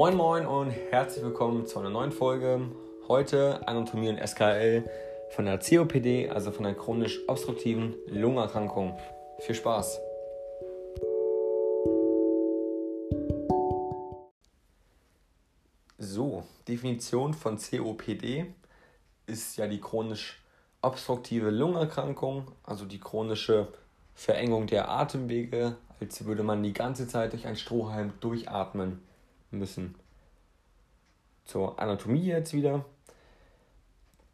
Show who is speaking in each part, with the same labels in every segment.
Speaker 1: Moin Moin und herzlich willkommen zu einer neuen Folge. Heute Anatomie und SKL von der COPD, also von der chronisch obstruktiven Lungenerkrankung. Viel Spaß! So, Definition von COPD ist ja die chronisch obstruktive Lungenerkrankung, also die chronische Verengung der Atemwege, als würde man die ganze Zeit durch einen Strohhalm durchatmen müssen. Zur Anatomie jetzt wieder.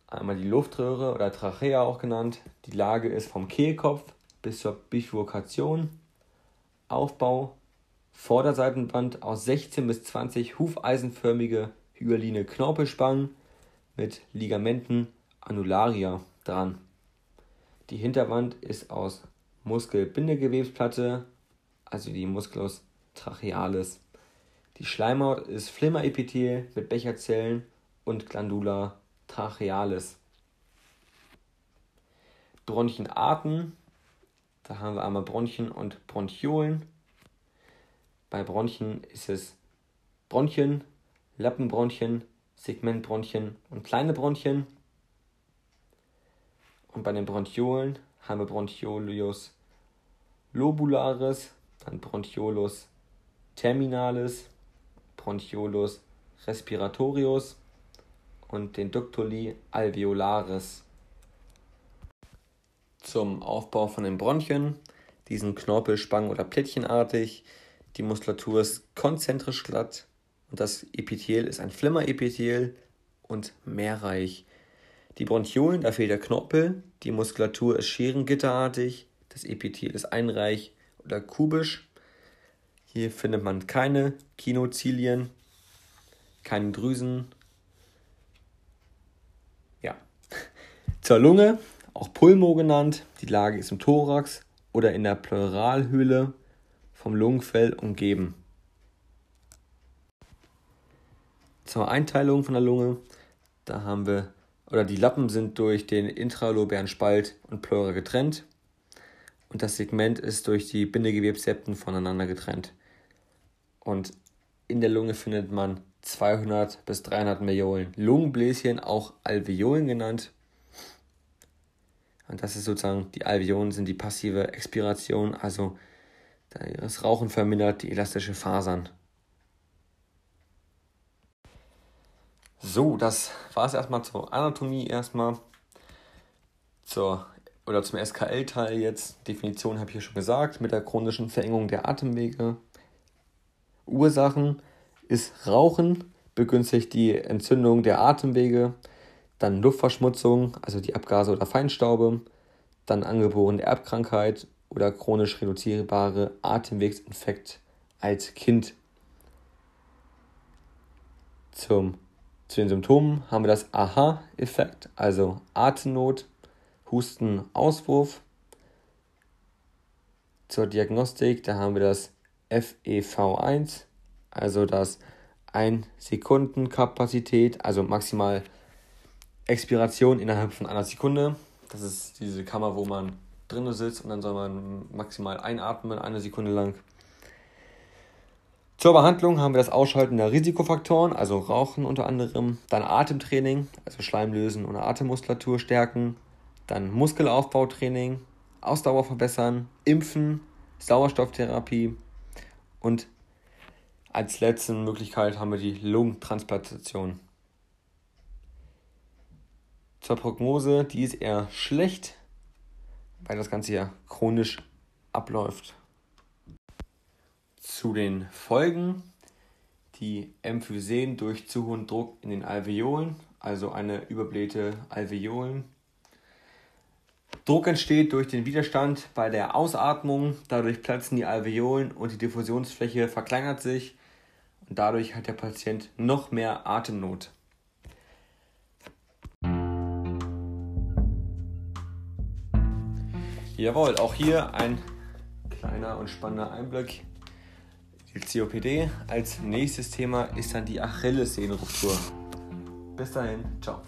Speaker 1: Einmal die Luftröhre oder Trachea auch genannt. Die Lage ist vom Kehlkopf bis zur Bifurkation. Aufbau Vorderseitenwand aus 16 bis 20 hufeisenförmige hyaline Knorpelspangen mit Ligamenten annularia dran. Die Hinterwand ist aus Muskelbindegewebsplatte, also die Musculus trachealis. Die Schleimhaut ist Flimmerepithel mit Becherzellen und Glandula trachealis. Bronchienarten, da haben wir einmal Bronchien und Bronchiolen. Bei Bronchien ist es Bronchien, Lappenbronchien, Segmentbronchien und kleine Bronchien. Und bei den Bronchiolen haben wir Bronchiolus lobularis, dann Bronchiolus terminalis, Bronchiolus respiratorius und den Ductuli alveolaris. Zum Aufbau von den Bronchien, diesen Knorpelspang- oder plättchenartig. Die Muskulatur ist konzentrisch glatt und das Epithel ist ein Flimmerepithel und mehrreich. Die Bronchiolen, da fehlt der Knorpel, die Muskulatur ist scherengitterartig, das Epithel ist einreich oder kubisch. Hier findet man keine Kinozilien, keine Drüsen. Ja. Zur Lunge, auch Pulmo genannt. Die Lage ist im Thorax oder in der Pleuralhöhle vom Lungenfell umgeben. Zur Einteilung von der Lunge, da haben wir, oder die Lappen sind durch den intralobären Spalt und Pleura getrennt und das Segment ist durch die Bindegewebssepten voneinander getrennt. Und in der Lunge findet man 200 bis 300 Millionen Lungenbläschen, auch Alveolen genannt. Und das ist sozusagen, die Alveolen sind die passive Expiration, also das Rauchen vermindert die elastische Fasern. So, das war es erstmal zur Anatomie erstmal. Zur, oder zum SKL-Teil jetzt. Definition habe ich hier schon gesagt, mit der chronischen Verengung der Atemwege. Ursachen ist Rauchen, begünstigt die Entzündung der Atemwege, dann Luftverschmutzung, also die Abgase oder Feinstaube, dann angeborene Erbkrankheit oder chronisch reduzierbare Atemwegsinfekt als Kind. Zum zu den Symptomen haben wir das Aha-Effekt, also Atemnot, Husten, Auswurf. Zur Diagnostik, da haben wir das FEV1, also das 1 Sekunden Kapazität, also maximal Expiration innerhalb von einer Sekunde. Das ist diese Kammer, wo man drinnen sitzt und dann soll man maximal einatmen, eine Sekunde lang. Zur Behandlung haben wir das Ausschalten der Risikofaktoren, also Rauchen unter anderem, dann Atemtraining, also Schleimlösen und Atemmuskulatur stärken, dann Muskelaufbautraining, Ausdauer verbessern, Impfen, Sauerstofftherapie und als letzte Möglichkeit haben wir die Lungentransplantation. Zur Prognose, die ist eher schlecht, weil das Ganze ja chronisch abläuft zu den Folgen. Die Emphysem durch zu hohen Druck in den Alveolen, also eine überblähte Alveolen. Druck entsteht durch den Widerstand bei der Ausatmung, dadurch platzen die Alveolen und die Diffusionsfläche verkleinert sich und dadurch hat der Patient noch mehr Atemnot. Jawohl, auch hier ein kleiner und spannender Einblick die COPD. Als nächstes Thema ist dann die Achillessehnenruptur. Bis dahin, ciao.